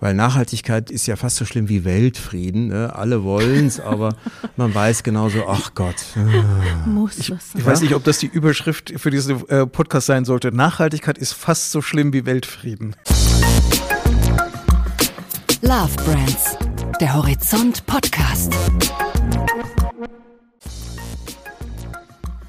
Weil Nachhaltigkeit ist ja fast so schlimm wie Weltfrieden. Ne? Alle wollen es, aber man weiß genauso, ach Gott. Muss Ich, das sein. ich weiß nicht, ob das die Überschrift für diesen äh, Podcast sein sollte. Nachhaltigkeit ist fast so schlimm wie Weltfrieden. Love Brands, der Horizont Podcast.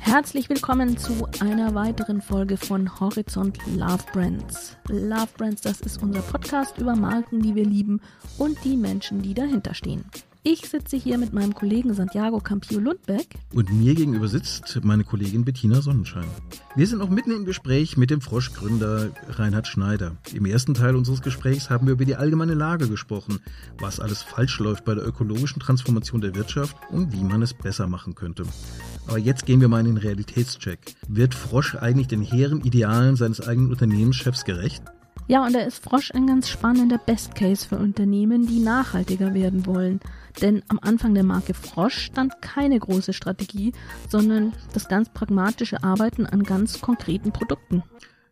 Herzlich willkommen zu einer weiteren Folge von Horizont Love Brands. Love Brands, das ist unser Podcast über Marken, die wir lieben und die Menschen, die dahinter stehen. Ich sitze hier mit meinem Kollegen Santiago Campillo Lundbeck. Und mir gegenüber sitzt meine Kollegin Bettina Sonnenschein. Wir sind auch mitten im Gespräch mit dem Frosch-Gründer Reinhard Schneider. Im ersten Teil unseres Gesprächs haben wir über die allgemeine Lage gesprochen, was alles falsch läuft bei der ökologischen Transformation der Wirtschaft und wie man es besser machen könnte. Aber jetzt gehen wir mal in den Realitätscheck. Wird Frosch eigentlich den hehren Idealen seines eigenen Unternehmenschefs gerecht? Ja, und da ist Frosch ein ganz spannender Best Case für Unternehmen, die nachhaltiger werden wollen. Denn am Anfang der Marke Frosch stand keine große Strategie, sondern das ganz pragmatische Arbeiten an ganz konkreten Produkten.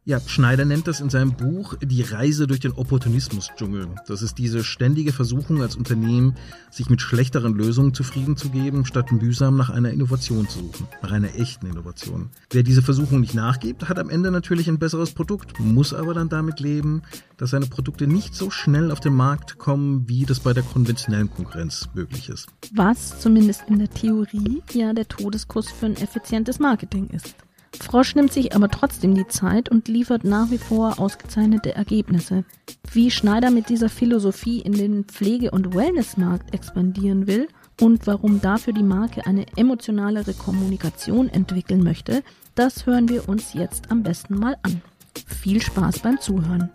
Ja, Schneider nennt das in seinem Buch die Reise durch den Opportunismus-Dschungel. Das ist diese ständige Versuchung als Unternehmen, sich mit schlechteren Lösungen zufrieden zu geben, statt mühsam nach einer Innovation zu suchen, nach einer echten Innovation. Wer diese Versuchung nicht nachgibt, hat am Ende natürlich ein besseres Produkt, muss aber dann damit leben, dass seine Produkte nicht so schnell auf den Markt kommen, wie das bei der konventionellen Konkurrenz möglich ist. Was zumindest in der Theorie ja der Todeskuss für ein effizientes Marketing ist. Frosch nimmt sich aber trotzdem die Zeit und liefert nach wie vor ausgezeichnete Ergebnisse. Wie Schneider mit dieser Philosophie in den Pflege- und Wellnessmarkt expandieren will und warum dafür die Marke eine emotionalere Kommunikation entwickeln möchte, das hören wir uns jetzt am besten mal an. Viel Spaß beim Zuhören.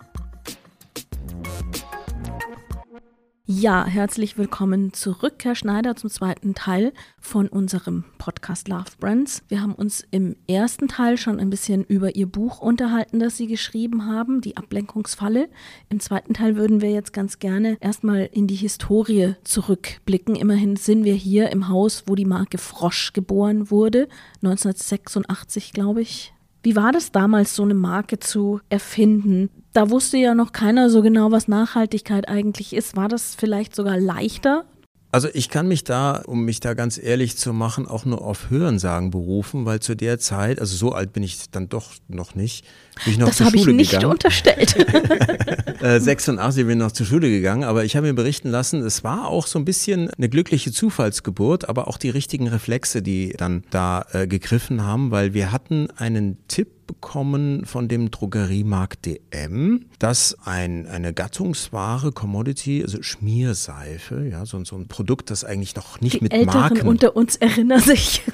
Ja, herzlich willkommen zurück, Herr Schneider, zum zweiten Teil von unserem Podcast Love Brands. Wir haben uns im ersten Teil schon ein bisschen über Ihr Buch unterhalten, das Sie geschrieben haben, Die Ablenkungsfalle. Im zweiten Teil würden wir jetzt ganz gerne erstmal in die Historie zurückblicken. Immerhin sind wir hier im Haus, wo die Marke Frosch geboren wurde, 1986, glaube ich. Wie war das damals, so eine Marke zu erfinden? Da wusste ja noch keiner so genau, was Nachhaltigkeit eigentlich ist. War das vielleicht sogar leichter? Also ich kann mich da, um mich da ganz ehrlich zu machen, auch nur auf Hörensagen berufen, weil zu der Zeit, also so alt bin ich dann doch noch nicht, bin ich noch Das zur habe ich Schule nicht gegangen. unterstellt. Äh, 86 bin ich noch zur Schule gegangen, aber ich habe mir berichten lassen, es war auch so ein bisschen eine glückliche Zufallsgeburt, aber auch die richtigen Reflexe, die dann da äh, gegriffen haben, weil wir hatten einen Tipp bekommen von dem Drogeriemarkt DM, dass ein, eine gattungsware Commodity, also Schmierseife, ja, so, so ein Produkt, das eigentlich noch nicht Die mit Älteren Marken unter uns erinnern sich.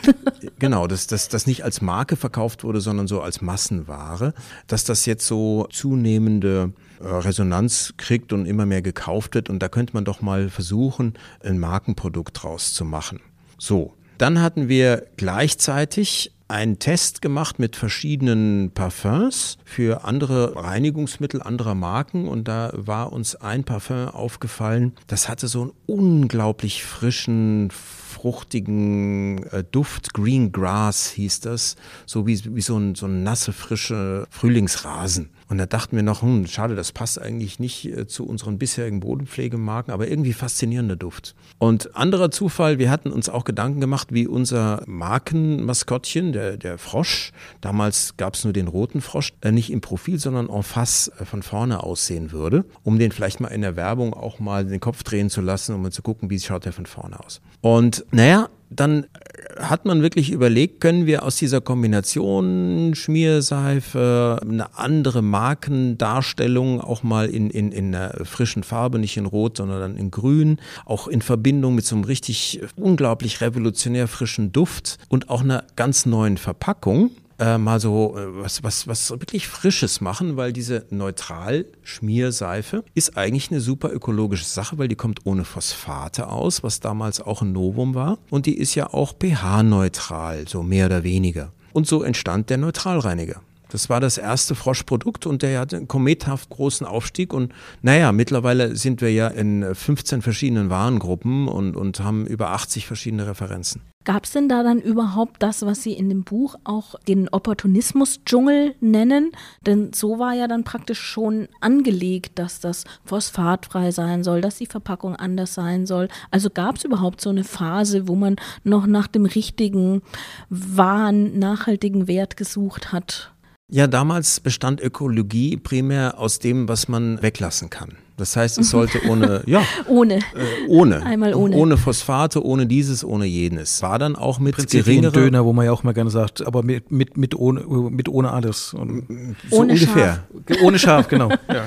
Genau, dass das, das nicht als Marke verkauft wurde, sondern so als Massenware, dass das jetzt so zunehmende äh, Resonanz kriegt und immer mehr gekauft wird. Und da könnte man doch mal versuchen, ein Markenprodukt draus zu machen. So, dann hatten wir gleichzeitig einen Test gemacht mit verschiedenen Parfums für andere Reinigungsmittel anderer Marken. Und da war uns ein Parfum aufgefallen, das hatte so einen unglaublich frischen, fruchtigen äh, Duft, Green Grass hieß das, so wie, wie so ein, so ein nasse, frische Frühlingsrasen. Und da dachten wir noch, hm, schade, das passt eigentlich nicht äh, zu unseren bisherigen Bodenpflegemarken, aber irgendwie faszinierender Duft. Und anderer Zufall, wir hatten uns auch Gedanken gemacht, wie unser Markenmaskottchen, der, der Frosch, damals gab es nur den roten Frosch, äh, nicht im Profil, sondern en face äh, von vorne aussehen würde, um den vielleicht mal in der Werbung auch mal den Kopf drehen zu lassen, um mal zu gucken, wie schaut der von vorne aus. Und naja, dann hat man wirklich überlegt, können wir aus dieser Kombination Schmierseife, eine andere Markendarstellung auch mal in, in, in einer frischen Farbe, nicht in Rot, sondern dann in Grün, auch in Verbindung mit so einem richtig unglaublich revolutionär frischen Duft und auch einer ganz neuen Verpackung äh, mal so äh, was, was, was wirklich Frisches machen, weil diese Neutral-Schmierseife ist eigentlich eine super ökologische Sache, weil die kommt ohne Phosphate aus, was damals auch ein Novum war. Und die ist ja auch pH-neutral, so mehr oder weniger. Und so entstand der Neutralreiniger. Das war das erste Froschprodukt und der hatte einen komethaft großen Aufstieg. Und naja, mittlerweile sind wir ja in 15 verschiedenen Warengruppen und, und haben über 80 verschiedene Referenzen. Gab es denn da dann überhaupt das, was Sie in dem Buch auch den Opportunismus-Dschungel nennen? Denn so war ja dann praktisch schon angelegt, dass das phosphatfrei sein soll, dass die Verpackung anders sein soll. Also gab es überhaupt so eine Phase, wo man noch nach dem richtigen, wahren, nachhaltigen Wert gesucht hat? Ja, damals bestand Ökologie primär aus dem, was man weglassen kann. Das heißt, es sollte ohne, ja, ohne, äh, ohne, Einmal ohne. ohne Phosphate, ohne dieses, ohne jenes. War dann auch mit geringerer, Döner, wo man ja auch mal gerne sagt, aber mit, mit, mit, ohne, mit ohne alles. Und so Ohne ungefähr. ohne Schaf, genau. Ja.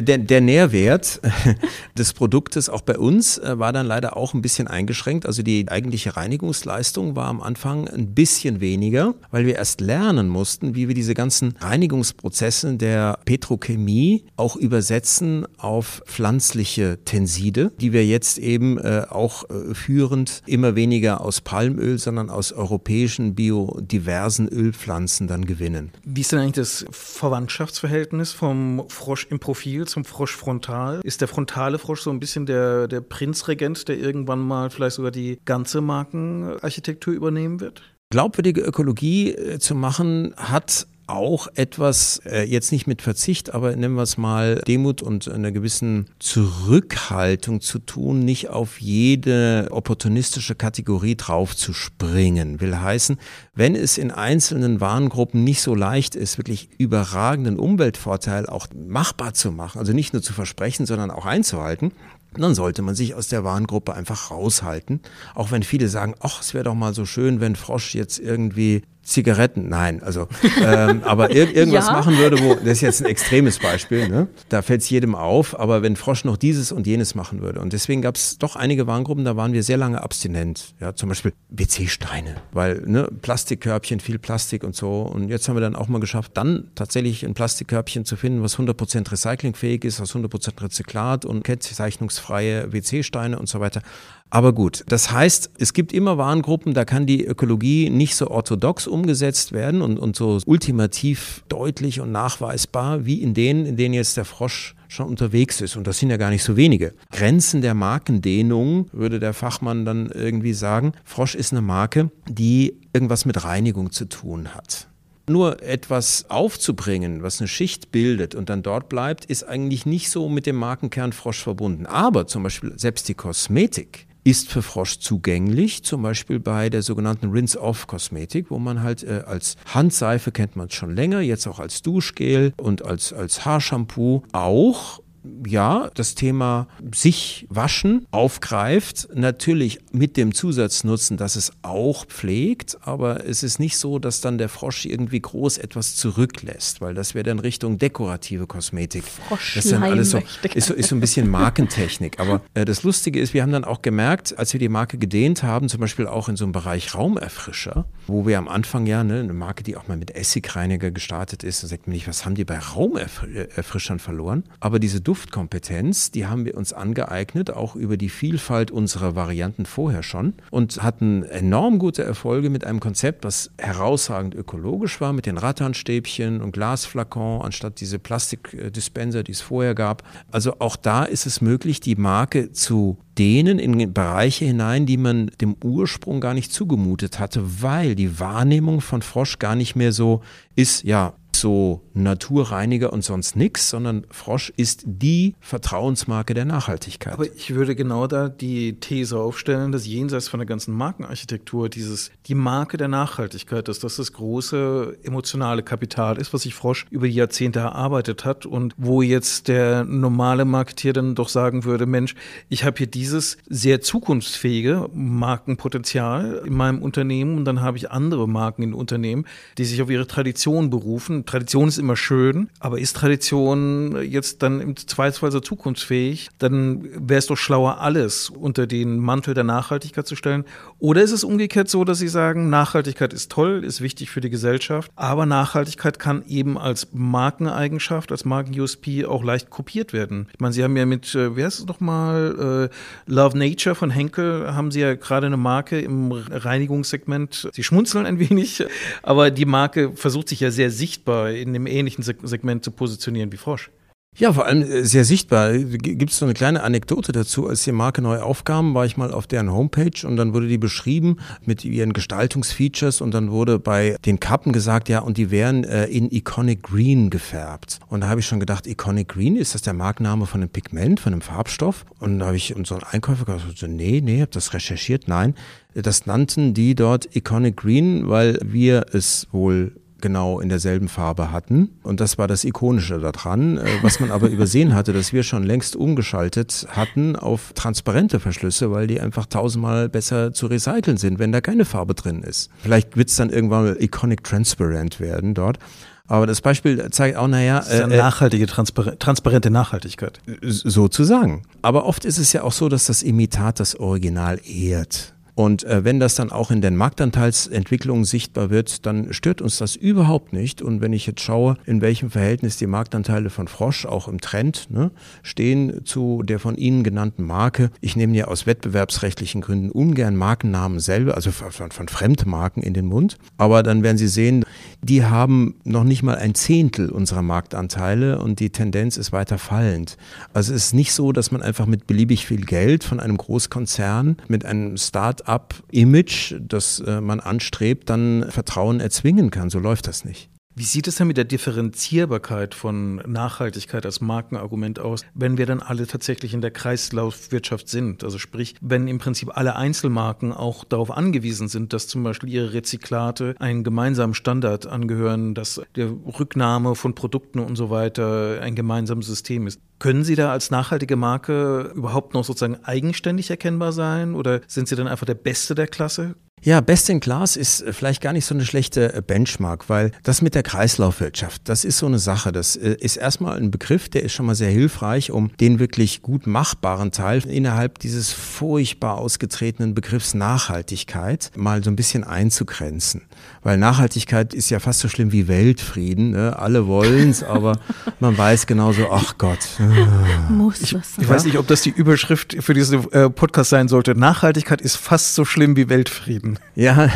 Der, der Nährwert des Produktes auch bei uns äh, war dann leider auch ein bisschen eingeschränkt. Also die eigentliche Reinigungsleistung war am Anfang ein bisschen weniger, weil wir erst lernen mussten, wie wir diese ganzen Reinigungsprozesse der Petrochemie auch übersetzen auf pflanzliche Tenside, die wir jetzt eben äh, auch äh, führend immer weniger aus Palmöl, sondern aus europäischen biodiversen Ölpflanzen dann gewinnen. Wie ist denn eigentlich das Verwandtschaftsverhältnis vom Frosch im Profil zum Frosch frontal? Ist der frontale Frosch so ein bisschen der, der Prinzregent, der irgendwann mal vielleicht sogar die ganze Markenarchitektur übernehmen wird? glaubwürdige Ökologie äh, zu machen, hat auch etwas, äh, jetzt nicht mit Verzicht, aber nennen wir es mal Demut und einer gewissen Zurückhaltung zu tun, nicht auf jede opportunistische Kategorie drauf zu springen. Will heißen, wenn es in einzelnen Warengruppen nicht so leicht ist, wirklich überragenden Umweltvorteil auch machbar zu machen, also nicht nur zu versprechen, sondern auch einzuhalten, dann sollte man sich aus der Warengruppe einfach raushalten. Auch wenn viele sagen, ach, es wäre doch mal so schön, wenn Frosch jetzt irgendwie Zigaretten, nein, also ähm, aber ir irgendwas Ja. machen würde, wo, das ist jetzt ein extremes Beispiel, ne? da fällt es jedem auf, aber wenn Frosch noch dieses und jenes machen würde und deswegen gab es doch einige Warengruppen, da waren wir sehr lange abstinent, ja, zum Beispiel WC-Steine, weil ne, Plastikkörbchen, viel Plastik und so und jetzt haben wir dann auch mal geschafft, dann tatsächlich ein Plastikkörbchen zu finden, was 100% recyclingfähig ist, aus 100% Rezyklat und kennzeichnungsfreie WC-Steine und so weiter. Aber gut, das heißt, es gibt immer Warengruppen, da kann die Ökologie nicht so orthodox umgesetzt werden und, und so ultimativ deutlich und nachweisbar wie in denen, in denen jetzt der Frosch schon unterwegs ist. Und das sind ja gar nicht so wenige. Grenzen der Markendehnung, würde der Fachmann dann irgendwie sagen. Frosch ist eine Marke, die irgendwas mit Reinigung zu tun hat. Nur etwas aufzubringen, was eine Schicht bildet und dann dort bleibt, ist eigentlich nicht so mit dem Markenkern Frosch verbunden. Aber zum Beispiel selbst die Kosmetik ist für Frosch zugänglich, zum Beispiel bei der sogenannten Rinse-Off-Kosmetik, wo man halt äh, als Handseife kennt man es schon länger, jetzt auch als Duschgel und als, als Haarshampoo auch ja, das Thema sich waschen aufgreift, natürlich mit dem Zusatznutzen, dass es auch pflegt, aber es ist nicht so, dass dann der Frosch irgendwie groß etwas zurücklässt, weil das wäre dann Richtung dekorative Kosmetik. Das ist dann alles so, ist so, ist so ein bisschen Markentechnik. Aber äh, das Lustige ist, wir haben dann auch gemerkt, als wir die Marke gedehnt haben, zum Beispiel auch in so einem Bereich Raumerfrischer, wo wir am Anfang ja ne, eine Marke, die auch mal mit Essigreiniger gestartet ist, da sagt man nicht, was haben die bei Raumerfrischern verloren? Aber diese Duftkompetenz, die haben wir uns angeeignet, auch über die Vielfalt unserer Varianten vorher schon und hatten enorm gute Erfolge mit einem Konzept, was herausragend ökologisch war, mit den Rattanstäbchen und Glasflakon anstatt diese Plastikdispenser, die es vorher gab. Also auch da ist es möglich, die Marke zu dehnen in Bereiche hinein, die man dem Ursprung gar nicht zugemutet hatte, weil die Wahrnehmung von Frosch gar nicht mehr so ist, ja, so Naturreiniger und sonst nix, sondern Frosch ist die Vertrauensmarke der Nachhaltigkeit. Aber ich würde genau da die These aufstellen, dass jenseits von der ganzen Markenarchitektur dieses, die Marke der Nachhaltigkeit, dass das das große emotionale Kapital ist, was sich Frosch über die Jahrzehnte erarbeitet hat und wo jetzt der normale Marketier dann doch sagen würde, Mensch, ich habe hier dieses sehr zukunftsfähige Markenpotenzial in meinem Unternehmen und dann habe ich andere Marken in Unternehmen, die sich auf ihre Tradition berufen. Tradition ist immer schön, aber ist Tradition jetzt dann im Zweifelsfall so zukunftsfähig, dann wäre es doch schlauer, alles unter den Mantel der Nachhaltigkeit zu stellen. Oder ist es umgekehrt so, dass Sie sagen, Nachhaltigkeit ist toll, ist wichtig für die Gesellschaft, aber Nachhaltigkeit kann eben als Markeneigenschaft, als Marken-USP auch leicht kopiert werden. Ich meine, Sie haben ja mit, äh, wer ist es nochmal, äh, Love Nature von Henkel, haben Sie ja gerade eine Marke im Reinigungssegment. Sie schmunzeln ein wenig, aber die Marke versucht sich ja sehr sichtbar in dem ähnlichen Seg- Segment zu positionieren wie Frosch. Ja, vor allem äh, sehr sichtbar. Gibt es so eine kleine Anekdote dazu? Als die Marke neu aufkam, war ich mal auf deren Homepage und dann wurde die beschrieben mit ihren Gestaltungsfeatures und dann wurde bei den Kappen gesagt, ja, und die wären äh, in Iconic Green gefärbt. Und da habe ich schon gedacht, Iconic Green, ist das der Markenname von einem Pigment, von einem Farbstoff? Und da habe ich unseren Einkäufer gesagt, so, nee, nee, habe das recherchiert, nein. Das nannten die dort Iconic Green, weil wir es wohl genau in derselben Farbe hatten. Und das war das Ikonische daran. Äh, was man aber übersehen hatte, dass wir schon längst umgeschaltet hatten auf transparente Verschlüsse, weil die einfach tausendmal besser zu recyceln sind, wenn da keine Farbe drin ist. Vielleicht wird es dann irgendwann mal Iconic Transparent werden dort. Aber das Beispiel zeigt auch, naja. Das ist eine äh, äh, nachhaltige, transpar transparente Nachhaltigkeit. Sozusagen. Aber oft ist es ja auch so, dass das Imitat das Original ehrt. Und äh, wenn das dann auch in den Marktanteilsentwicklungen sichtbar wird, dann stört uns das überhaupt nicht. Und wenn ich jetzt schaue, in welchem Verhältnis die Marktanteile von Frosch auch im Trend ne, stehen zu der von Ihnen genannten Marke, ich nehme ja aus wettbewerbsrechtlichen Gründen ungern Markennamen selber, also von, von Fremdmarken in den Mund. Aber dann werden Sie sehen, die haben noch nicht mal ein Zehntel unserer Marktanteile und die Tendenz ist weiter fallend. Also es ist nicht so, dass man einfach mit beliebig viel Geld von einem Großkonzern mit einem Start Start-up-Image, das äh, man anstrebt, dann Vertrauen erzwingen kann. So läuft das nicht. Wie sieht es denn mit der Differenzierbarkeit von Nachhaltigkeit als Markenargument aus, wenn wir dann alle tatsächlich in der Kreislaufwirtschaft sind? Also sprich, wenn im Prinzip alle Einzelmarken auch darauf angewiesen sind, dass zum Beispiel ihre Rezyklate einen gemeinsamen Standard angehören, dass der Rücknahme von Produkten und so weiter ein gemeinsames System ist. Können Sie da als nachhaltige Marke überhaupt noch sozusagen eigenständig erkennbar sein oder sind Sie dann einfach der Beste der Klasse? Ja, Best in Class ist äh, vielleicht gar nicht so eine schlechte äh, Benchmark, weil das mit der Kreislaufwirtschaft, das ist so eine Sache. Das äh, ist erstmal ein Begriff, der ist schon mal sehr hilfreich, um den wirklich gut machbaren Teil innerhalb dieses furchtbar ausgetretenen Begriffs Nachhaltigkeit mal so ein bisschen einzugrenzen. Weil Nachhaltigkeit ist ja fast so schlimm wie Weltfrieden. Ne? Alle wollen's, aber man weiß genauso, ach Gott. Muss ich, ich weiß nicht, ob das die Überschrift für diesen Podcast sein sollte. Nachhaltigkeit ist fast so schlimm wie Weltfrieden. Ja,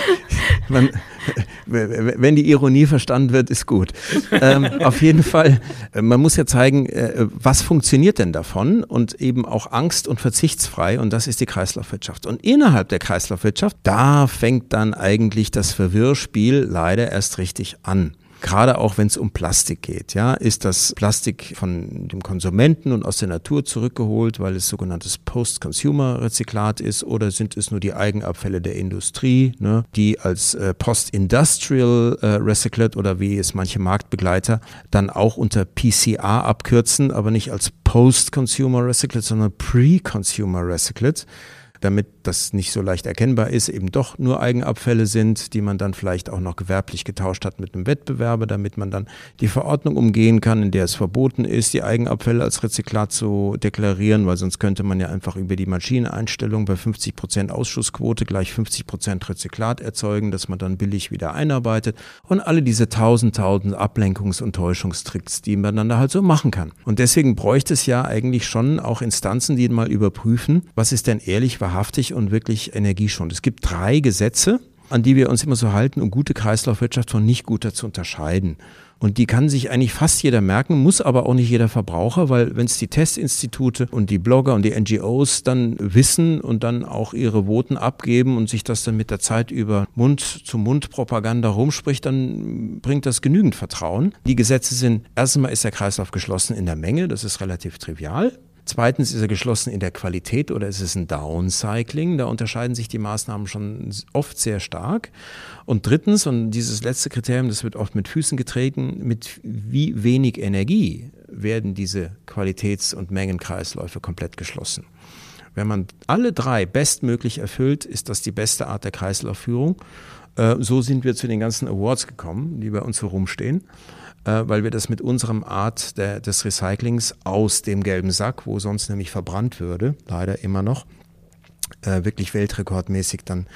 man, wenn die Ironie verstanden wird, ist gut. Ähm, auf jeden Fall, man muss ja zeigen, äh, was funktioniert denn davon und eben auch angst- und verzichtsfrei und das ist die Kreislaufwirtschaft. Und innerhalb der Kreislaufwirtschaft, da fängt dann eigentlich das Verwirrspiel leider erst richtig an gerade auch wenn es um Plastik geht. Ja, ist das Plastik von dem Konsumenten und aus der Natur zurückgeholt, weil es sogenanntes Post-Consumer-Rezyklat ist, oder sind es nur die Eigenabfälle der Industrie, ne, die als äh, Post-Industrial äh, Recyclate oder wie es manche Marktbegleiter dann auch unter PCA abkürzen, aber nicht als Post-Consumer Recyclate, sondern Pre-Consumer Recyclate damit das nicht so leicht erkennbar ist, eben doch nur Eigenabfälle sind, die man dann vielleicht auch noch gewerblich getauscht hat mit einem Wettbewerber, damit man dann die Verordnung umgehen kann, in der es verboten ist, die Eigenabfälle als Rezyklat zu deklarieren, weil sonst könnte man ja einfach über die Maschineneinstellung bei 50 Prozent Ausschussquote gleich 50 Prozent Rezyklat erzeugen, dass man dann billig wieder einarbeitet und alle diese tausend, tausend Ablenkungs- und Täuschungstricks, die man dann da halt so machen kann. Und deswegen bräuchte es ja eigentlich schon auch Instanzen, die mal überprüfen, was ist denn ehrlich, wahrhaftig und wirklich energieschonend. Es gibt drei Gesetze, an die wir uns immer so halten, um gute Kreislaufwirtschaft von nicht guter zu unterscheiden. Und die kann sich eigentlich fast jeder merken, muss aber auch nicht jeder Verbraucher, weil wenn es die Testinstitute und die Blogger und die NGOs dann wissen und dann auch ihre Voten abgeben und sich das dann mit der Zeit über Mund-zu-Mund-Propaganda rumspricht, dann bringt das genügend Vertrauen. Die Gesetze sind, erstens mal ist der Kreislauf geschlossen in der Menge, das ist relativ trivial. Zweitens ist er geschlossen in der Qualität oder ist es ein Downcycling? Da unterscheiden sich die Maßnahmen schon oft sehr stark. Und drittens, und dieses letzte Kriterium, das wird oft mit Füßen getreten, mit wie wenig Energie werden diese Qualitäts- und Mengenkreisläufe komplett geschlossen. Wenn man alle drei bestmöglich erfüllt, ist das die beste Art der Kreislaufführung. Äh, so sind wir zu den ganzen Awards gekommen, die bei uns so rumstehen weil wir das mit unserem Art der, des Recyclings aus dem gelben Sack, wo sonst nämlich verbrannt würde, leider immer noch, äh, wirklich weltrekordmäßig dann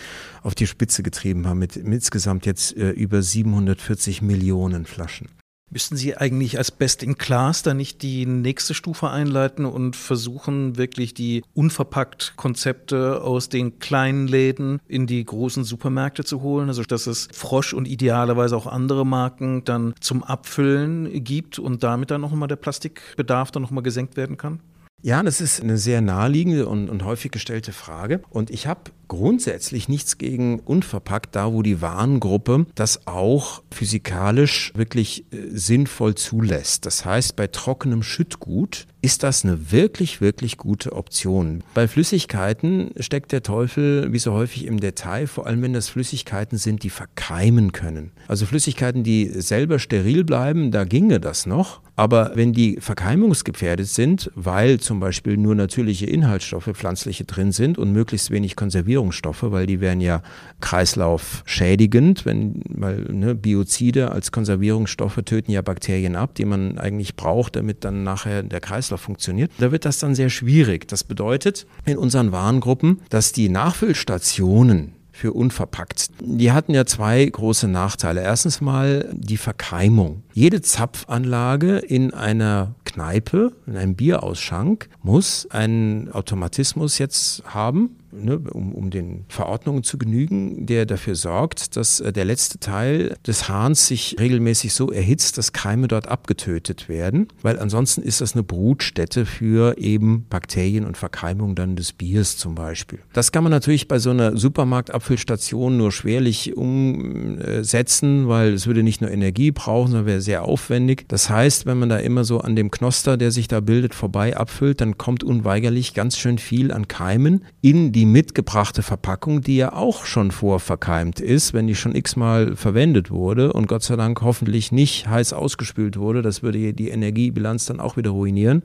auf die Spitze getrieben haben mit, mit insgesamt jetzt äh, über 740 Millionen Flaschen. Müssten Sie eigentlich als Best in Class da nicht die nächste Stufe einleiten und versuchen, wirklich die unverpackt Konzepte aus den kleinen Läden in die großen Supermärkte zu holen? Also, dass es Frosch und idealerweise auch andere Marken dann zum Abfüllen gibt und damit dann nochmal der Plastikbedarf dann nochmal gesenkt werden kann? Ja, das ist eine sehr naheliegende und, und häufig gestellte Frage. Und ich habe grundsätzlich nichts gegen unverpackt, da wo die Warengruppe das auch physikalisch wirklich äh, sinnvoll zulässt. Das heißt, bei trockenem Schüttgut ist das eine wirklich, wirklich gute Option. Bei Flüssigkeiten steckt der Teufel wie so häufig im Detail, vor allem wenn das Flüssigkeiten sind, die verkeimen können. Also Flüssigkeiten, die selber steril bleiben, da ginge das noch. Aber wenn die verkeimungsgefährdet sind, weil zum Beispiel nur natürliche Inhaltsstoffe, pflanzliche drin sind und möglichst wenig Konservierungsstoffe, weil die wären ja kreislaufschädigend, wenn, weil ne, Biozide als Konservierungsstoffe töten ja Bakterien ab, die man eigentlich braucht, damit dann nachher der Kreislauf funktioniert. Da wird das dann sehr schwierig. Das bedeutet in unseren Warengruppen, dass die Nachfüllstationen für unverpackt. Die hatten ja zwei große Nachteile. Erstens mal die Verkeimung. Jede Zapfanlage in einer Kneipe, in einem Bierausschank, muss einen Automatismus jetzt haben, ne, um, um den Verordnungen zu genügen, der dafür sorgt, dass äh, der letzte Teil des Hahns sich regelmäßig so erhitzt, dass Keime dort abgetötet werden, weil ansonsten ist das eine Brutstätte für eben Bakterien und Verkeimung dann des Biers zum Beispiel. Das kann man natürlich bei so einer Supermarktabfüllstation nur schwerlich umsetzen, weil es würde nicht nur Energie brauchen, sondern wäre sehr aufwendig. Das heißt, wenn man da immer so an dem Knoster, der sich da bildet, vorbei abfüllt, dann kommt unweigerlich ganz schön viel an Keimen in die mitgebrachte Verpackung, die ja auch schon vorverkeimt ist, wenn die schon x-mal verwendet wurde und Gott sei Dank hoffentlich nicht heiß ausgespült wurde. Das würde die Energiebilanz dann auch wieder ruinieren.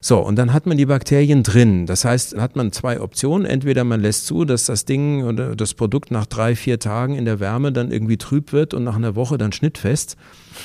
So, und dann hat man die Bakterien drin. Das heißt, hat man zwei Optionen. Entweder man lässt zu, dass das Ding oder das Produkt nach drei, vier Tagen in der Wärme dann irgendwie trüb wird und nach einer Woche dann schnittfest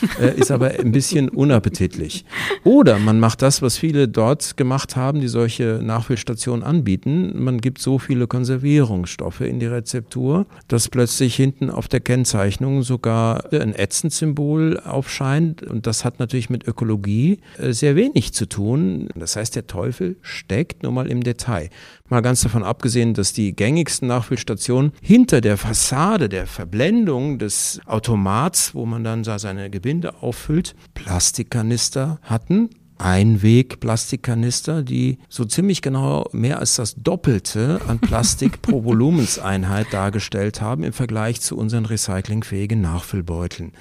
äh, ist aber ein bisschen unappetitlich. Oder man macht das, was viele dort gemacht haben, die solche Nachfüllstationen anbieten. Man gibt so viele Konservierungsstoffe in die Rezeptur, dass plötzlich hinten auf der Kennzeichnung sogar ein Ätzend-Symbol aufscheint. Und das hat natürlich mit Ökologie äh, sehr wenig zu tun. Das heißt, der Teufel steckt nur mal im Detail. Mal ganz davon abgesehen, dass die gängigsten Nachfüllstationen hinter der Fassade der Verblendung des Automats, wo man dann seine Gebinde auffüllt, Plastikkanister hatten. Einweg-Plastikkanister, die so ziemlich genau mehr als das Doppelte an Plastik pro Volumenseinheit dargestellt haben im Vergleich zu unseren recyclingfähigen Nachfüllbeuteln.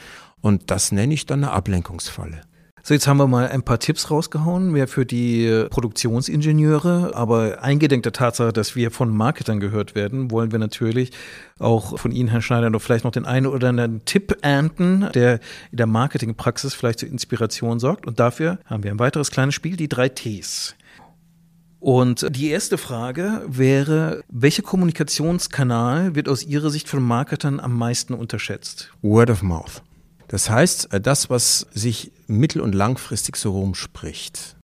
Und das nenne ich dann eine Ablenkungsfalle. So, jetzt haben wir mal ein paar Tipps rausgehauen, mehr für die Produktionsingenieure. Aber eingedenk der Tatsache, dass wir von Marketern gehört werden, wollen wir natürlich auch von Ihnen, Herr Schneider, noch vielleicht noch den einen oder anderen Tipp ernten, der in der Marketingpraxis vielleicht zur Inspiration sorgt. Und dafür haben wir ein weiteres kleines Spiel, die drei Ts. Und die erste Frage wäre, welcher Kommunikationskanal wird aus Ihrer Sicht von Marketern am meisten unterschätzt? Word of Mouth. Das heißt, äh, das, was sich mittel- und langfristig so rumspricht.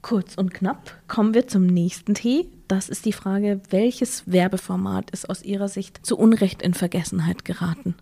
Kurz und knapp kommen wir zum nächsten Tee. Das ist die Frage, welches Werbeformat ist aus Ihrer Sicht zu Unrecht in Vergessenheit geraten?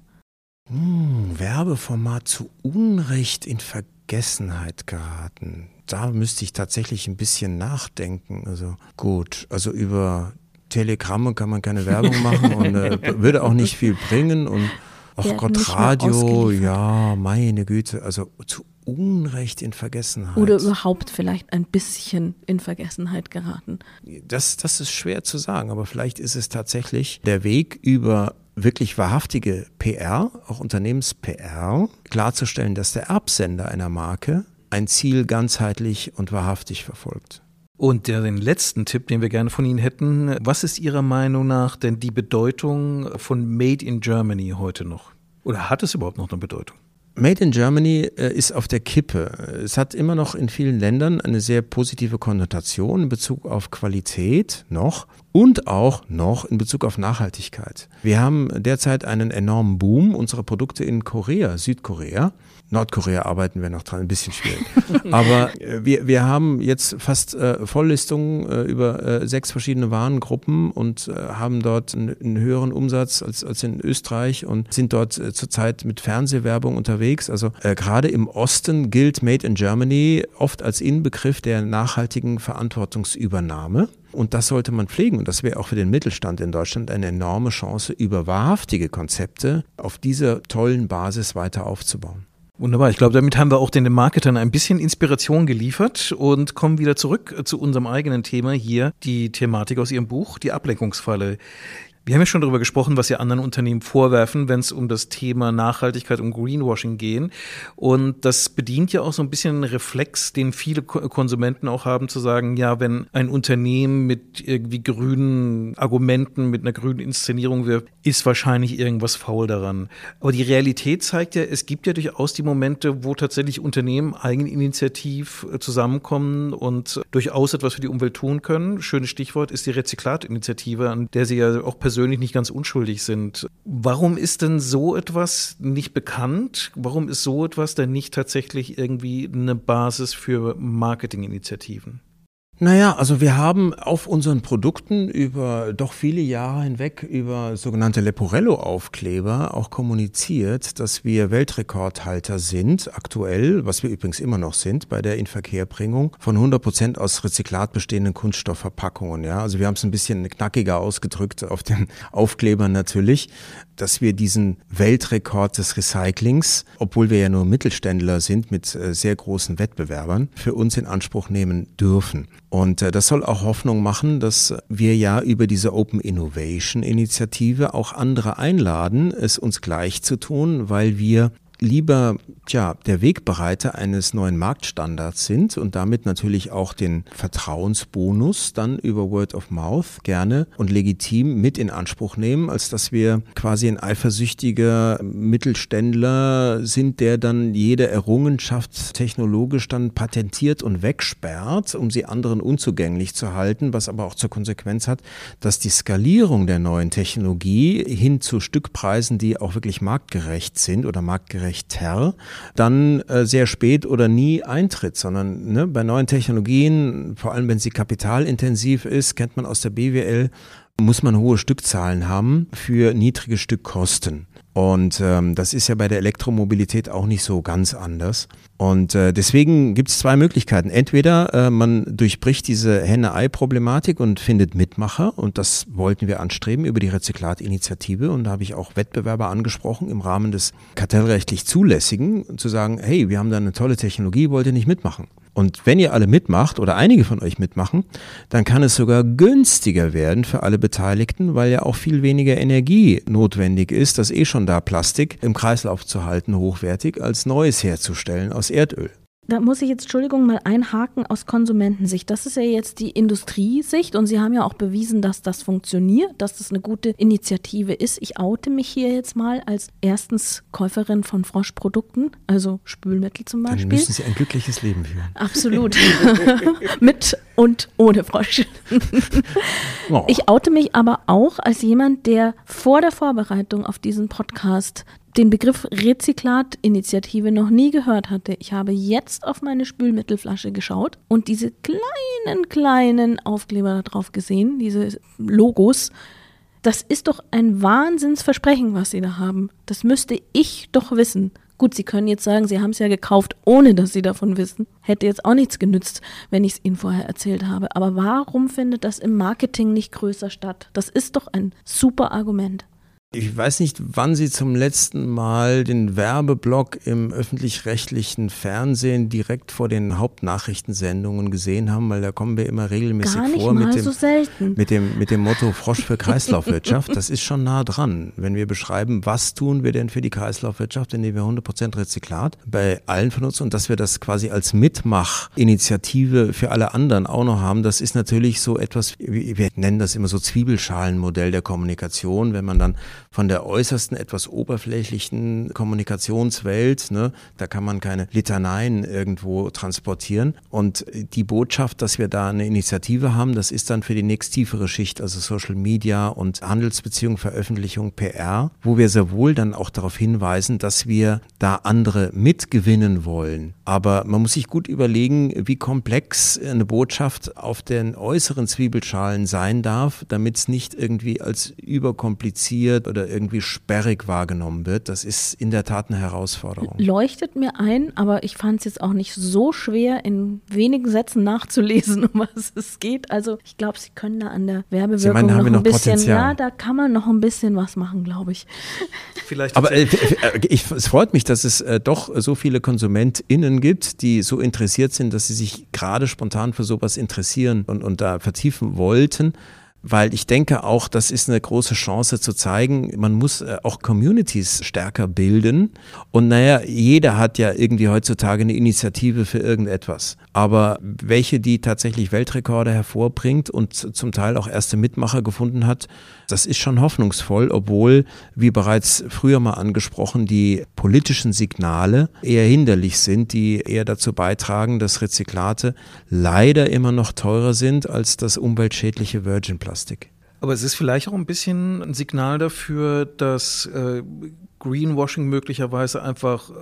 Hm, Werbeformat zu Unrecht in Vergessenheit geraten. Da müsste ich tatsächlich ein bisschen nachdenken. Also gut, also über Telegramme kann man keine Werbung machen und äh, würde auch nicht viel bringen und Ach Gott, Radio, ja, meine Güte, also zu Unrecht in Vergessenheit. Oder überhaupt vielleicht ein bisschen in Vergessenheit geraten. Das, das ist schwer zu sagen, aber vielleicht ist es tatsächlich der Weg über wirklich wahrhaftige PR, auch Unternehmens-PR, klarzustellen, dass der Erbsender einer Marke ein Ziel ganzheitlich und wahrhaftig verfolgt. Und den letzten Tipp, den wir gerne von Ihnen hätten, was ist Ihrer Meinung nach denn die Bedeutung von Made in Germany heute noch? Oder hat es überhaupt noch eine Bedeutung? Made in Germany äh, ist auf der Kippe. Es hat immer noch in vielen Ländern eine sehr positive Konnotation in Bezug auf Qualität noch. und auch noch in Bezug auf Nachhaltigkeit. Wir haben derzeit einen enormen Boom unserer Produkte in Korea, Südkorea. Nordkorea arbeiten wir noch dran, ein bisschen schwierig. Aber äh, wir, wir haben jetzt fast äh, Volllistungen äh, über äh, sechs verschiedene Warengruppen und äh, haben dort einen, einen, höheren Umsatz als, als in Österreich und sind dort äh, zurzeit mit Fernsehwerbung unterwegs. Also gerade im Osten gilt Made in Germany oft als Inbegriff der nachhaltigen Verantwortungsübernahme. Und das sollte man pflegen. Und das wäre auch für den Mittelstand in Deutschland eine enorme Chance, über wahrhaftige Konzepte auf dieser tollen Basis weiter aufzubauen. Wunderbar. Ich glaube, damit haben wir auch den Marketern ein bisschen Inspiration geliefert und kommen wieder zurück zu unserem eigenen Thema hier, die Thematik aus Ihrem Buch, die Ablenkungsfalle. Wir haben ja schon darüber gesprochen, was ja anderen Unternehmen vorwerfen, wenn es um das Thema Nachhaltigkeit und Greenwashing gehen. Und das bedient ja auch so ein bisschen einen Reflex, den viele Konsumenten auch haben, zu sagen, ja, wenn ein Unternehmen mit irgendwie grünen Argumenten, mit einer grünen Inszenierung wirbt, ist wahrscheinlich irgendwas faul daran. Aber die Realität zeigt ja, es gibt ja durchaus die Momente, wo tatsächlich Unternehmen eigeninitiativ äh, zusammenkommen und durchaus etwas für die Umwelt tun können. Schönes Stichwort ist die Rezyklatinitiative, an der Sie ja auch persönlich persönlich nicht ganz unschuldig sind. Warum ist denn so etwas nicht bekannt? Warum ist so etwas denn nicht tatsächlich irgendwie eine Basis für Marketinginitiativen? Naja, also wir haben auf unseren Produkten über doch viele Jahre hinweg über sogenannte Leporello-Aufkleber auch kommuniziert, dass wir Weltrekordhalter sind, aktuell, was wir übrigens immer noch sind, bei der Inverkehrbringung von 100 Prozent aus Rezyklat bestehenden Kunststoffverpackungen. Ja, also wir haben es ein bisschen knackiger ausgedrückt auf den Aufklebern natürlich, dass wir diesen Weltrekord des Recyclings, obwohl wir ja nur Mittelständler sind mit äh, sehr großen Wettbewerbern, für uns in Anspruch nehmen dürfen. Und äh, das soll auch Hoffnung machen, dass wir ja über diese Open Innovation Initiative auch andere einladen, es uns gleich zu tun, weil wir lieber tja, der Wegbereiter eines neuen Marktstandards sind und damit natürlich auch den Vertrauensbonus dann über Word of Mouth gerne und legitim mit in Anspruch nehmen, als dass wir quasi ein eifersüchtiger Mittelständler sind, der dann jede Errungenschaft technologisch dann patentiert und wegsperrt, um sie anderen unzugänglich zu halten, was aber auch zur Konsequenz hat, dass die Skalierung der neuen Technologie hin zu Stückpreisen, die auch wirklich marktgerecht sind oder marktgerechter, dann äh, sehr spät oder nie eintritt, sondern ne, bei neuen Technologien, vor allem wenn sie kapitalintensiv ist, kennt man aus der BWL, muss man hohe Stückzahlen haben für niedrige Stückkosten. Und ähm, das ist ja bei der Elektromobilität auch nicht so ganz anders. Und äh, deswegen gibt es zwei Möglichkeiten. Entweder äh, man durchbricht diese Henne-Ei-Problematik und findet Mitmacher, und das wollten wir anstreben über die Rezyklatinitiative. Und da habe ich auch Wettbewerber angesprochen im Rahmen des kartellrechtlich Zulässigen, zu sagen, hey, wir haben da eine tolle Technologie, wollt ihr nicht mitmachen? Und wenn ihr alle mitmacht oder einige von euch mitmachen, dann kann es sogar günstiger werden für alle Beteiligten, weil ja auch viel weniger Energie notwendig ist, das eh schon da Plastik im Kreislauf zu halten, hochwertig, als Neues herzustellen aus Erdöl. Da muss ich jetzt, Entschuldigung, mal einhaken aus Konsumentensicht. Das ist ja jetzt die Industriesicht und Sie haben ja auch bewiesen, dass das funktioniert, dass das eine gute Initiative ist. Ich oute mich hier jetzt mal als erstens Käuferin von Froschprodukten, also Spülmittel zum Beispiel. Dann müssen Sie ein glückliches Leben führen. Absolut. Mit und ohne Frosch. oh. Ich oute mich aber auch als jemand, der vor der Vorbereitung auf diesen Podcast den Begriff Rezyklatinitiative noch nie gehört hatte. Ich habe jetzt auf meine Spülmittelflasche geschaut und diese kleinen, kleinen Aufkleber da drauf gesehen, diese Logos. Das ist doch ein Wahnsinnsversprechen, was Sie da haben. Das müsste ich doch wissen. Gut, Sie können jetzt sagen, Sie haben es ja gekauft, ohne dass Sie davon wissen. Hätte jetzt auch nichts genützt, wenn ich es Ihnen vorher erzählt habe. Aber warum findet das im Marketing nicht größer statt? Das ist doch ein super Argument. Ich weiß nicht, wann Sie zum letzten Mal den Werbeblock im öffentlich-rechtlichen Fernsehen direkt vor den Hauptnachrichtensendungen gesehen haben, weil da kommen wir immer regelmäßig Gar nicht vor mal mit dem, so selten. mit, dem, mit dem Motto Frosch für Kreislaufwirtschaft. Das ist schon nah dran, wenn wir beschreiben, was tun wir denn für die Kreislaufwirtschaft, indem wir 100% Rezyklat bei allen von uns und dass wir das quasi als Mitmachinitiative für alle anderen auch noch haben. Das ist natürlich so etwas, wir nennen das immer so Zwiebelschalenmodell der Kommunikation, wenn man dann von der äußersten, etwas oberflächlichen Kommunikationswelt. Ne? Da kann man keine Litaneien irgendwo transportieren. Und die Botschaft, dass wir da eine Initiative haben, das ist dann für die nächst tiefere Schicht, also Social Media und Handelsbeziehungen, Veröffentlichung, PR, wo wir sehr wohl dann auch darauf hinweisen, dass wir da andere mitgewinnen wollen. Aber man muss sich gut überlegen, wie komplex eine Botschaft auf den äußeren Zwiebelschalen sein darf, damit es nicht irgendwie als überkompliziert oder irgendwie sperrig wahrgenommen wird. Das ist in der Tat eine Herausforderung. Leuchtet mir ein, aber ich fand es jetzt auch nicht so schwer, in wenigen Sätzen nachzulesen, um was es geht. Also ich glaube, Sie können da an der Werbewirkung meinen, noch ein noch bisschen, Potenzial? ja, da kann man noch ein bisschen was machen, glaube ich. Vielleicht Aber äh, äh, ich, es freut mich, dass es äh, doch so viele KonsumentInnen gibt, die so interessiert sind, dass sie sich gerade spontan für sowas interessieren und, und da vertiefen wollten. Weil ich denke auch, das ist eine große Chance zu zeigen, man muss äh, auch Communities stärker bilden. Und naja, jeder hat ja irgendwie heutzutage eine Initiative für irgendetwas. Aber welche, die tatsächlich Weltrekorde hervorbringt und zum Teil auch erste Mitmacher gefunden hat, das ist schon hoffnungsvoll, obwohl, wie bereits früher mal angesprochen, die politischen Signale eher hinderlich sind, die eher dazu beitragen, dass Rezyklate leider immer noch teurer sind als das umweltschädliche Virgin Plastik. Aber es ist vielleicht auch ein bisschen ein Signal dafür, dass äh, Greenwashing möglicherweise einfach äh,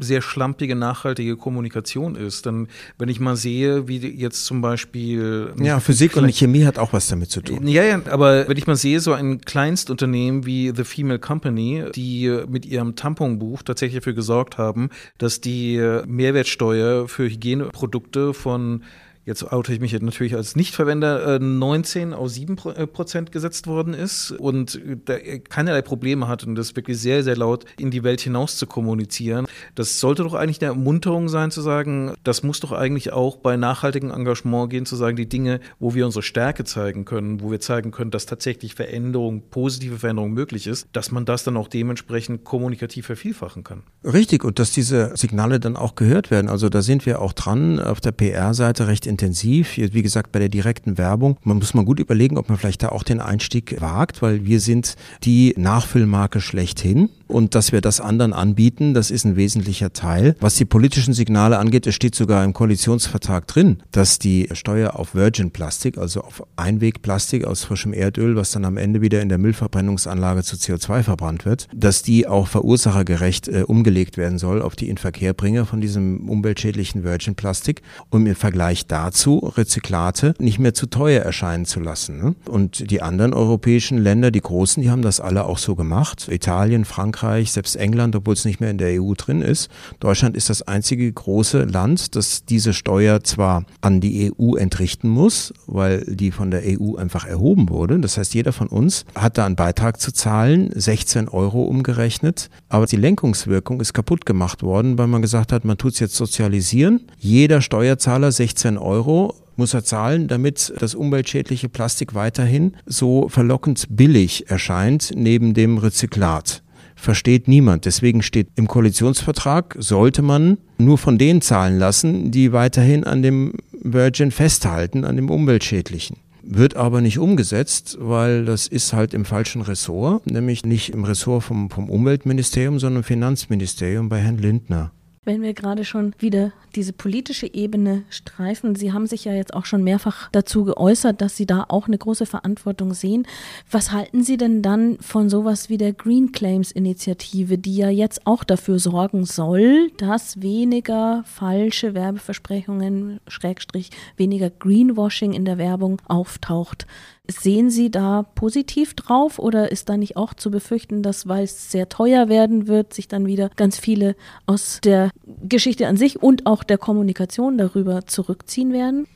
sehr schlampige, nachhaltige Kommunikation ist. Denn wenn ich mal sehe, wie jetzt zum Beispiel. Ja, Physik und Chemie hat auch was damit zu tun. Ja, ja, aber wenn ich mal sehe, so ein Kleinstunternehmen wie The Female Company, die mit ihrem Tamponbuch tatsächlich dafür gesorgt haben, dass die Mehrwertsteuer für Hygieneprodukte von jetzt oute ich mich natürlich als Nichtverwender, 19 auf 7 Prozent gesetzt worden ist und da keinerlei Probleme hat und das wirklich sehr, sehr laut in die Welt hinaus zu kommunizieren. Das sollte doch eigentlich eine Ermunterung sein, zu sagen, das muss doch eigentlich auch bei nachhaltigem Engagement gehen, zu sagen, die Dinge, wo wir unsere Stärke zeigen können, wo wir zeigen können, dass tatsächlich Veränderung, positive Veränderung möglich ist, dass man das dann auch dementsprechend kommunikativ vervielfachen kann. Richtig, und dass diese Signale dann auch gehört werden. Also da sind wir auch dran, auf der PR-Seite recht intensiv. Wie gesagt, bei der direkten Werbung. Man muss mal gut überlegen, ob man vielleicht da auch den Einstieg wagt, weil wir sind die Nachfüllmarke schlechthin. Und dass wir das anderen anbieten, das ist ein wesentlicher Teil. Was die politischen Signale angeht, es steht sogar im Koalitionsvertrag drin, dass die Steuer auf Virgin Plastik, also auf Einwegplastik aus frischem Erdöl, was dann am Ende wieder in der Müllverbrennungsanlage zu CO2 verbrannt wird, dass die auch verursachergerecht äh, umgelegt werden soll auf die Inverkehrbringer von diesem umweltschädlichen Virgin Plastik, um im Vergleich dazu Rezyklate nicht mehr zu teuer erscheinen zu lassen. Ne? Und die anderen europäischen Länder, die großen, die haben das alle auch so gemacht. Italien, Frankreich, selbst England, obwohl es nicht mehr in der EU drin ist. Deutschland ist das einzige große Land, das diese Steuer zwar an die EU entrichten muss, weil die von der EU einfach erhoben wurde. Das heißt, jeder von uns hat da einen Beitrag zu zahlen, 16 Euro umgerechnet. Aber die Lenkungswirkung ist kaputt gemacht worden, weil man gesagt hat, man tut es jetzt sozialisieren. Jeder Steuerzahler 16 Euro muss er zahlen, damit das umweltschädliche Plastik weiterhin so verlockend billig erscheint neben dem Rezyklat versteht niemand. Deswegen steht im Koalitionsvertrag, sollte man nur von denen zahlen lassen, die weiterhin an dem Virgin festhalten, an dem umweltschädlichen. Wird aber nicht umgesetzt, weil das ist halt im falschen Ressort, nämlich nicht im Ressort vom, vom Umweltministerium, sondern im Finanzministerium bei Herrn Lindner. Wenn wir gerade schon wieder diese politische Ebene streifen, Sie haben sich ja jetzt auch schon mehrfach dazu geäußert, dass Sie da auch eine große Verantwortung sehen. Was halten Sie denn dann von sowas wie der Green Claims Initiative, die ja jetzt auch dafür sorgen soll, dass weniger falsche Werbeversprechungen, Schrägstrich, weniger Greenwashing in der Werbung auftaucht? Sehen Sie da positiv drauf oder ist da nicht auch zu befürchten, dass, weil es sehr teuer werden wird, sich dann wieder ganz viele aus der Geschichte an sich und auch der Kommunikation darüber zurückziehen werden?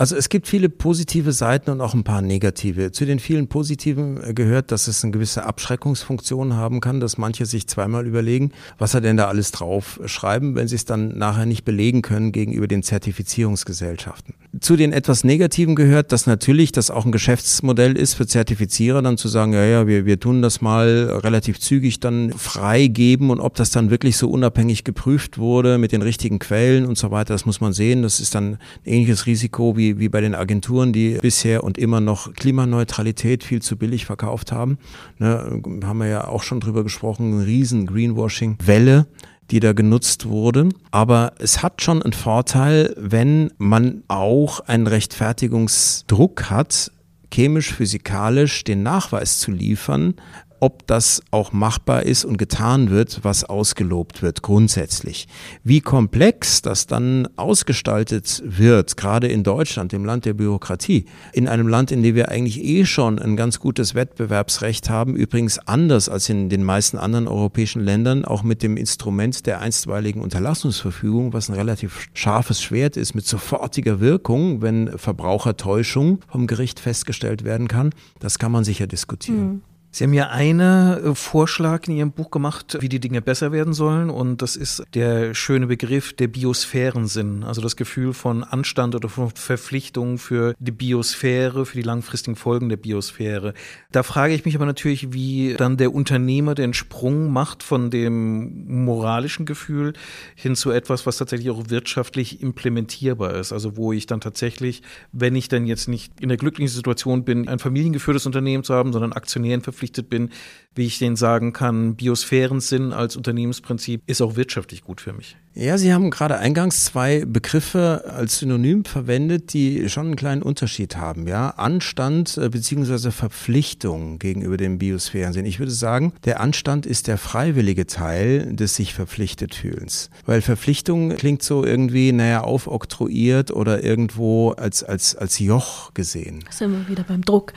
Also es gibt viele positive Seiten und auch ein paar negative. Zu den vielen positiven gehört, dass es eine gewisse Abschreckungsfunktion haben kann, dass manche sich zweimal überlegen, was er denn da alles drauf schreiben, wenn sie es dann nachher nicht belegen können gegenüber den Zertifizierungsgesellschaften. Zu den etwas negativen gehört, dass natürlich das auch ein Geschäftsmodell ist für Zertifizierer, dann zu sagen, ja, ja, wir, wir tun das mal relativ zügig dann freigeben und ob das dann wirklich so unabhängig geprüft wurde mit den richtigen Quellen und so weiter, das muss man sehen. Das ist dann ein ähnliches Risiko wie wie, bei den Agenturen, die bisher und immer noch Klimaneutralität viel zu billig verkauft haben. Ne, haben wir ja auch schon drüber gesprochen, eine riesen Greenwashing-Welle die da genutzt wurde. Aber es hat schon einen Vorteil, wenn man auch einen Rechtfertigungsdruck hat, chemisch, physikalisch den Nachweis zu liefern, ob das auch machbar ist und getan wird, was ausgelobt wird grundsätzlich. Wie komplex das dann ausgestaltet wird, gerade in Deutschland, dem Land der Bürokratie, in einem Land, in dem wir eigentlich eh schon ein ganz gutes Wettbewerbsrecht haben, übrigens anders als in den meisten anderen europäischen Ländern, auch mit dem Instrument der einstweiligen Unterlassungsverfügung, was ein relativ scharfes Schwert ist mit sofortiger Wirkung, wenn Verbrauchertäuschung vom Gericht festgestellt werden kann. Das kann man sicher diskutieren. Mhm. Sie haben ja einen äh, Vorschlag in Ihrem Buch gemacht, wie die Dinge besser werden sollen. Und das ist der schöne Begriff der Biosphärensinn. Also das Gefühl von Anstand oder von Verpflichtung für die Biosphäre, für die langfristigen Folgen der Biosphäre. Da frage ich mich aber natürlich, wie dann der Unternehmer den Sprung macht von dem moralischen Gefühl hin zu etwas, was tatsächlich auch wirtschaftlich implementierbar ist. Also wo ich dann tatsächlich, wenn ich dann jetzt nicht in der glücklichen Situation bin, ein familiengeführtes Unternehmen zu haben, sondern Aktionären verpflichtet verpflichtet bin, wie ich denen sagen kann, Biosphärensinn als Unternehmensprinzip ist auch wirtschaftlich gut für mich. Ja, Sie haben gerade eingangs zwei Begriffe als Synonym verwendet, die schon einen kleinen Unterschied haben. Ja, Anstand äh, bzw. Verpflichtung gegenüber dem Biosphärensinn. Ich würde sagen, der Anstand ist der freiwillige Teil des sich verpflichtet fühlens. Weil Verpflichtung klingt so irgendwie, naja, aufoktroyiert oder irgendwo als, als, als Joch gesehen. Sind wir wieder beim Druck.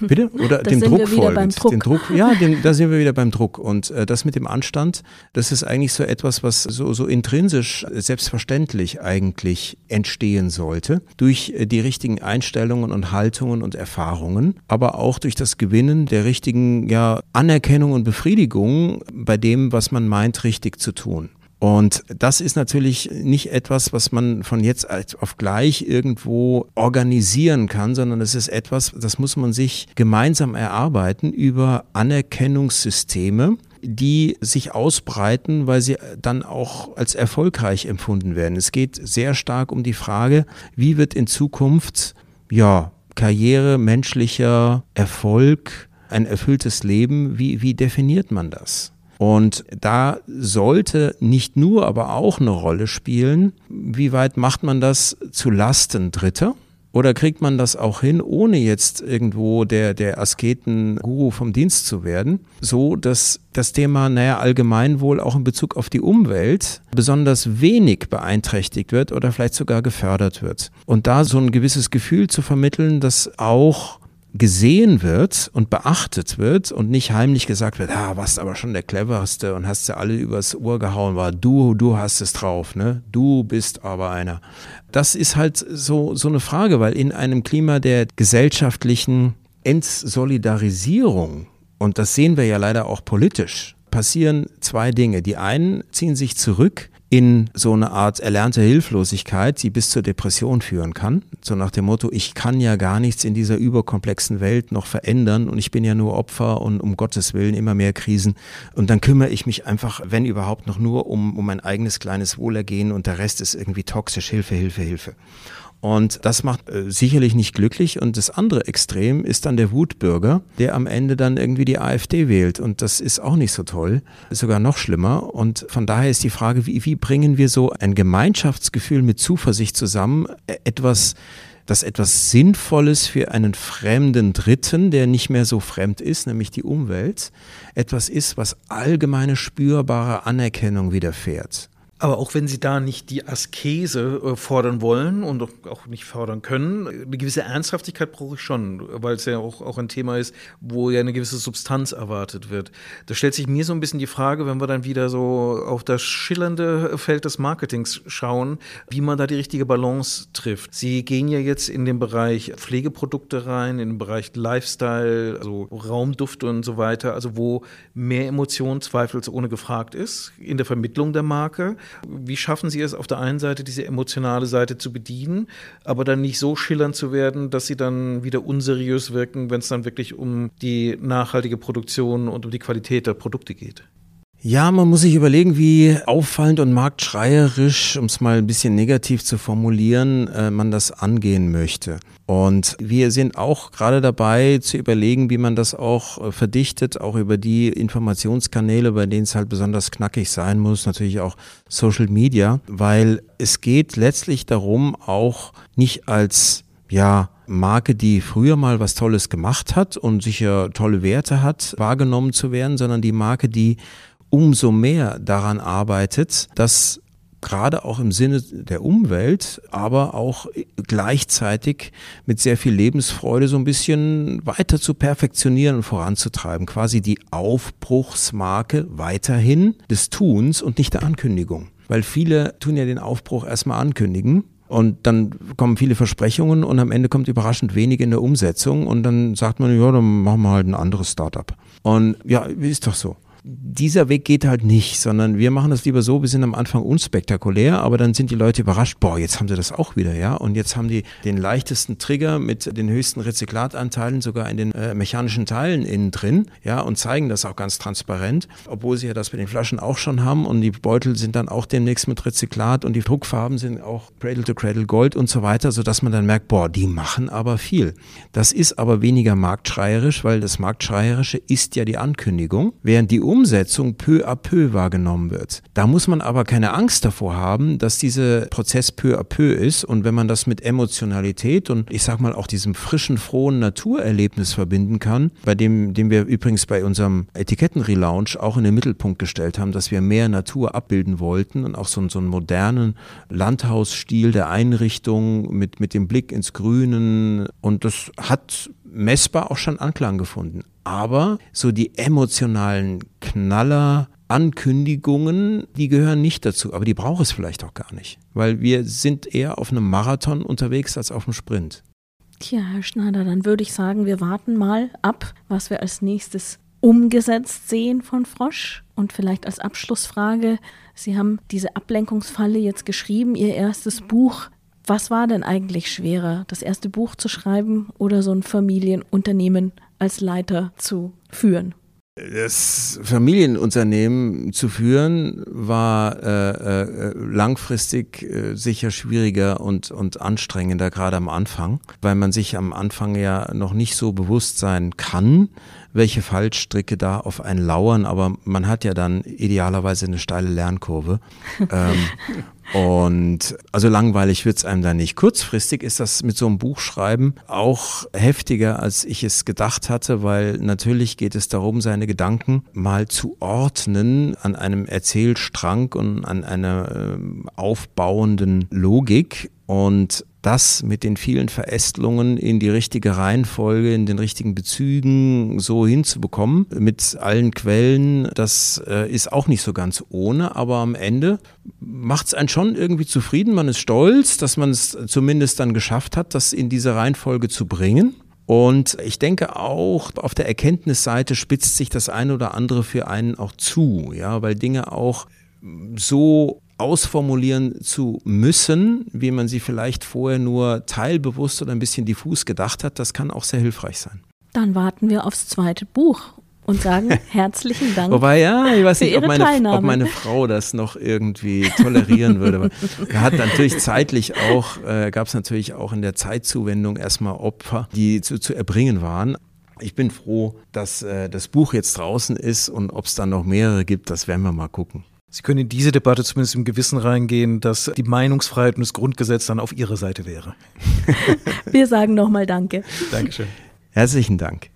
Bitte? Oder das dem Druck folgend. Druck. Den Druck, ja, den, da sind wir wieder beim Druck. Und äh, das mit dem Anstand, das ist eigentlich so etwas, was so, so intrinsisch selbstverständlich eigentlich entstehen sollte. Durch äh, die richtigen Einstellungen und Haltungen und Erfahrungen, aber auch durch das Gewinnen der richtigen ja, Anerkennung und Befriedigung bei dem, was man meint, richtig zu tun. Und das ist natürlich nicht etwas, was man von jetzt auf gleich irgendwo organisieren kann, sondern es ist etwas, das muss man sich gemeinsam erarbeiten über Anerkennungssysteme, die sich ausbreiten, weil sie dann auch als erfolgreich empfunden werden. Es geht sehr stark um die Frage, wie wird in Zukunft, ja, Karriere, menschlicher Erfolg, ein erfülltes Leben, wie, wie definiert man das? Und da sollte nicht nur, aber auch eine Rolle spielen, wie weit macht man das zu Lasten Dritter? Oder kriegt man das auch hin, ohne jetzt irgendwo der, der Asketen-Guru vom Dienst zu werden, so dass das Thema, naja, Allgemeinwohl auch in Bezug auf die Umwelt besonders wenig beeinträchtigt wird oder vielleicht sogar gefördert wird. Und da so ein gewisses Gefühl zu vermitteln, dass auch gesehen wird und beachtet wird und nicht heimlich gesagt wird, ah, was aber schon der cleverste und hast ja alle übers Ohr gehauen, war du, du hast es drauf, ne? Du bist aber einer. Das ist halt so, so eine Frage, weil in einem Klima der gesellschaftlichen Entsolidarisierung, und das sehen wir ja leider auch politisch, passieren zwei Dinge. Die einen ziehen sich zurück in so eine Art erlernte Hilflosigkeit, die bis zur Depression führen kann. So nach dem Motto, ich kann ja gar nichts in dieser überkomplexen Welt noch verändern und ich bin ja nur Opfer und um Gottes Willen immer mehr Krisen. Und dann kümmere ich mich einfach, wenn überhaupt, noch nur um, um mein eigenes kleines Wohlergehen und der Rest ist irgendwie toxisch, Hilfe, Hilfe, Hilfe. Und das macht äh, sicherlich nicht glücklich. Und das andere Extrem ist dann der Wutbürger, der am Ende dann irgendwie die AfD wählt. Und das ist auch nicht so toll, sogar noch schlimmer. Und von daher ist die Frage, wie, wie bringen wir so ein Gemeinschaftsgefühl mit Zuversicht zusammen, äh, etwas das etwas Sinnvolles für einen fremden Dritten, der nicht mehr so fremd ist, nämlich die Umwelt, etwas ist, was allgemeine spürbare Anerkennung widerfährt. Aber auch wenn Sie da nicht die Askese äh, fordern wollen und auch nicht fordern können, eine gewisse Ernsthaftigkeit brauche ich schon, weil es ja auch, auch ein Thema ist, wo ja eine gewisse Substanz erwartet wird. Da stellt sich mir so ein bisschen die Frage, wenn wir dann wieder so auf das schillernde Feld des Marketings schauen, wie man da die richtige Balance trifft. Sie gehen ja jetzt in den Bereich Pflegeprodukte rein, in den Bereich Lifestyle, also Raumduft und so weiter, also wo mehr Emotion zweifelsohne gefragt ist in der Vermittlung der Marke. Wie schaffen Sie es auf der einen Seite, diese emotionale Seite zu bedienen, aber dann nicht so schillernd zu werden, dass Sie dann wieder unseriös wirken, wenn es dann wirklich um die nachhaltige Produktion und um die Qualität der Produkte geht? Ja, man muss sich überlegen, wie auffallend und marktschreierisch, um es mal ein bisschen negativ zu formulieren, äh, man das angehen möchte. Und wir sind auch gerade dabei zu überlegen, wie man das auch äh, verdichtet, auch über die Informationskanäle, bei denen es halt besonders knackig sein muss, natürlich auch Social Media, weil es geht letztlich darum, auch nicht als ja, Marke, die früher mal was Tolles gemacht hat und sicher tolle Werte hat, wahrgenommen zu werden, sondern die Marke, die umso mehr daran arbeitet, dass gerade auch im Sinne der Umwelt, aber auch gleichzeitig mit sehr viel Lebensfreude so ein bisschen weiter zu perfektionieren und voranzutreiben. Quasi die Aufbruchsmarke weiterhin des Tuns und nicht der Ankündigung. Weil viele tun ja den Aufbruch erstmal ankündigen und dann kommen viele Versprechungen und am Ende kommt überraschend wenig in der Umsetzung und dann sagt man, ja, dann machen wir halt ein anderes Startup. Und ja, ist doch so dieser Weg geht halt nicht, sondern wir machen das lieber so, wir sind am Anfang unspektakulär, aber dann sind die Leute überrascht, boah, jetzt haben sie das auch wieder, ja, und jetzt haben die den leichtesten Trigger mit den höchsten Rezyklatanteilen sogar in den äh, mechanischen Teilen innen drin, ja, und zeigen das auch ganz transparent, obwohl sie ja das mit den Flaschen auch schon haben und die Beutel sind dann auch demnächst mit Rezyklat und die Druckfarben sind auch Cradle to Cradle Gold und so weiter, sodass man dann merkt, boah, die machen aber viel. Das ist aber weniger marktschreierisch, weil das Marktschreierische ist ja die Ankündigung, während die Umsetzung peu à peu wahrgenommen wird. Da muss man aber keine Angst davor haben, dass dieser Prozess peu à peu ist und wenn man das mit Emotionalität und ich sag mal auch diesem frischen, frohen Naturerlebnis verbinden kann, bei dem, dem wir übrigens bei unserem Etiketten-Relaunch auch in den Mittelpunkt gestellt haben, dass wir mehr Natur abbilden wollten und auch so, so einen modernen Landhausstil der Einrichtung mit, mit dem Blick ins Grünen und das hat messbar auch schon Anklang gefunden. Aber so die emotionalen Knaller, Ankündigungen, die gehören nicht dazu, aber die braucht es vielleicht auch gar nicht, weil wir sind eher auf einem Marathon unterwegs als auf einem Sprint. Tja, Herr Schneider, dann würde ich sagen, wir warten mal ab, was wir als nächstes umgesetzt sehen von Frosch. Und vielleicht als Abschlussfrage, Sie haben diese Ablenkungsfalle jetzt geschrieben, Ihr erstes Buch was war denn eigentlich schwerer, das erste Buch zu schreiben oder so ein Familienunternehmen als Leiter zu führen? Das Familienunternehmen zu führen war äh, äh, langfristig äh, sicher schwieriger und, und anstrengender, gerade am Anfang, weil man sich am Anfang ja noch nicht so bewusst sein kann, welche Fallstricke da auf einen lauern, aber man hat ja dann idealerweise eine steile Lernkurve. ähm, und also langweilig wird's einem da nicht. Kurzfristig ist das mit so einem Buchschreiben auch heftiger, als ich es gedacht hatte, weil natürlich geht es darum, seine Gedanken mal zu ordnen an einem Erzählstrang und an einer äh, aufbauenden Logik. Und das mit den vielen Verästelungen in die richtige Reihenfolge, in den richtigen Bezügen so hinzubekommen, mit allen Quellen, das äh, ist auch nicht so ganz ohne, aber am Ende macht es einen schon irgendwie zufrieden. Man ist stolz, dass man es zumindest dann geschafft hat, das in diese Reihenfolge zu bringen. Und ich denke auch, auf der Erkenntnisseite spitzt sich das eine oder andere für einen auch zu, ja, weil Dinge auch so ausformulieren zu müssen, wie man sie vielleicht vorher nur teilbewusst oder ein bisschen diffus gedacht hat, das kann auch sehr hilfreich sein. Dann warten wir aufs zweite Buch und sagen herzlichen Dank. Wobei, ja, ich weiß nicht, ob meine, ob meine, Frau das noch irgendwie tolerieren würde. Er hat natürlich zeitlich auch, äh, gab es natürlich auch in der Zeitzuwendung erstmal Opfer, die zu, zu erbringen waren. Ich bin froh, dass äh, das Buch jetzt draußen ist und ob es dann noch mehrere gibt, das werden wir mal gucken. Sie können in diese Debatte zumindest im Gewissen reingehen, dass die Meinungsfreiheit und das Grundgesetz dann auf Ihrer Seite wäre. Wir sagen nochmal Danke. Dankeschön. Herzlichen Dank.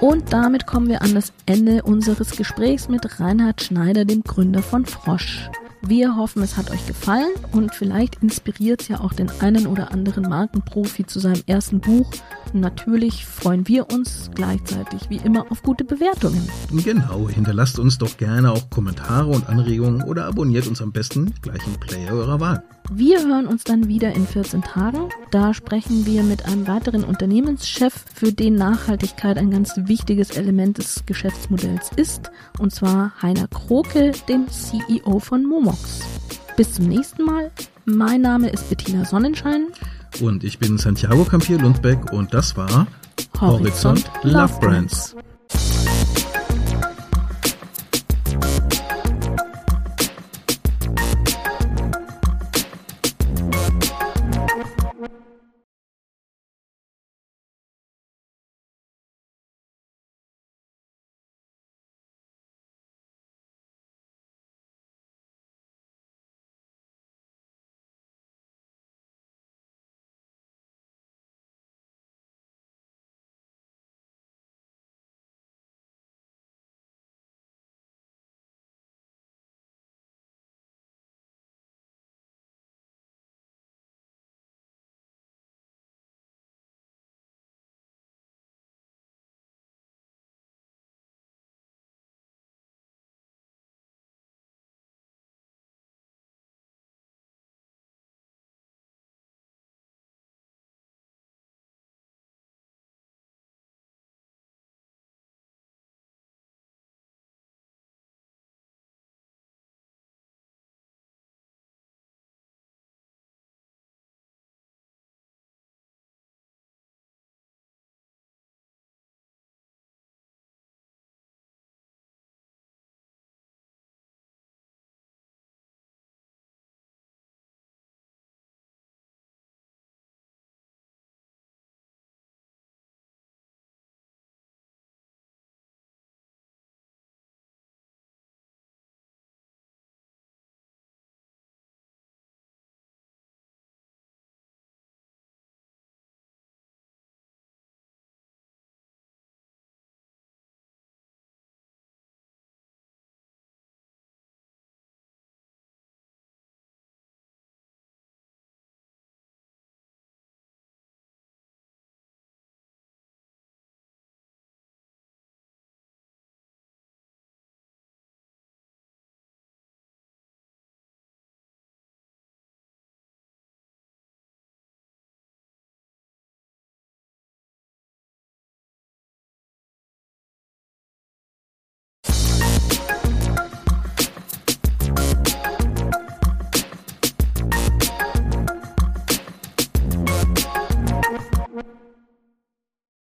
Und damit kommen wir an das Ende unseres Gesprächs mit Reinhard Schneider, dem Gründer von Frosch. Wir hoffen, es hat euch gefallen und vielleicht inspiriert es ja auch den einen oder anderen Markenprofi zu seinem ersten Buch. Natürlich freuen wir uns gleichzeitig wie immer auf gute Bewertungen. Genau, hinterlasst uns doch gerne auch Kommentare und Anregungen oder abonniert uns am besten gleich im Player eurer Wahl. Wir hören uns dann wieder in 14 Tagen. Da sprechen wir mit einem weiteren Unternehmenschef, für den Nachhaltigkeit ein ganz wichtiges Element des Geschäftsmodells ist, und zwar Heiner Kroke, dem CEO von Momox. Bis zum nächsten Mal. Mein Name ist Bettina Sonnenschein. Und ich bin Santiago Campier Lundbeck und das war Horizont, Horizont Love Brands.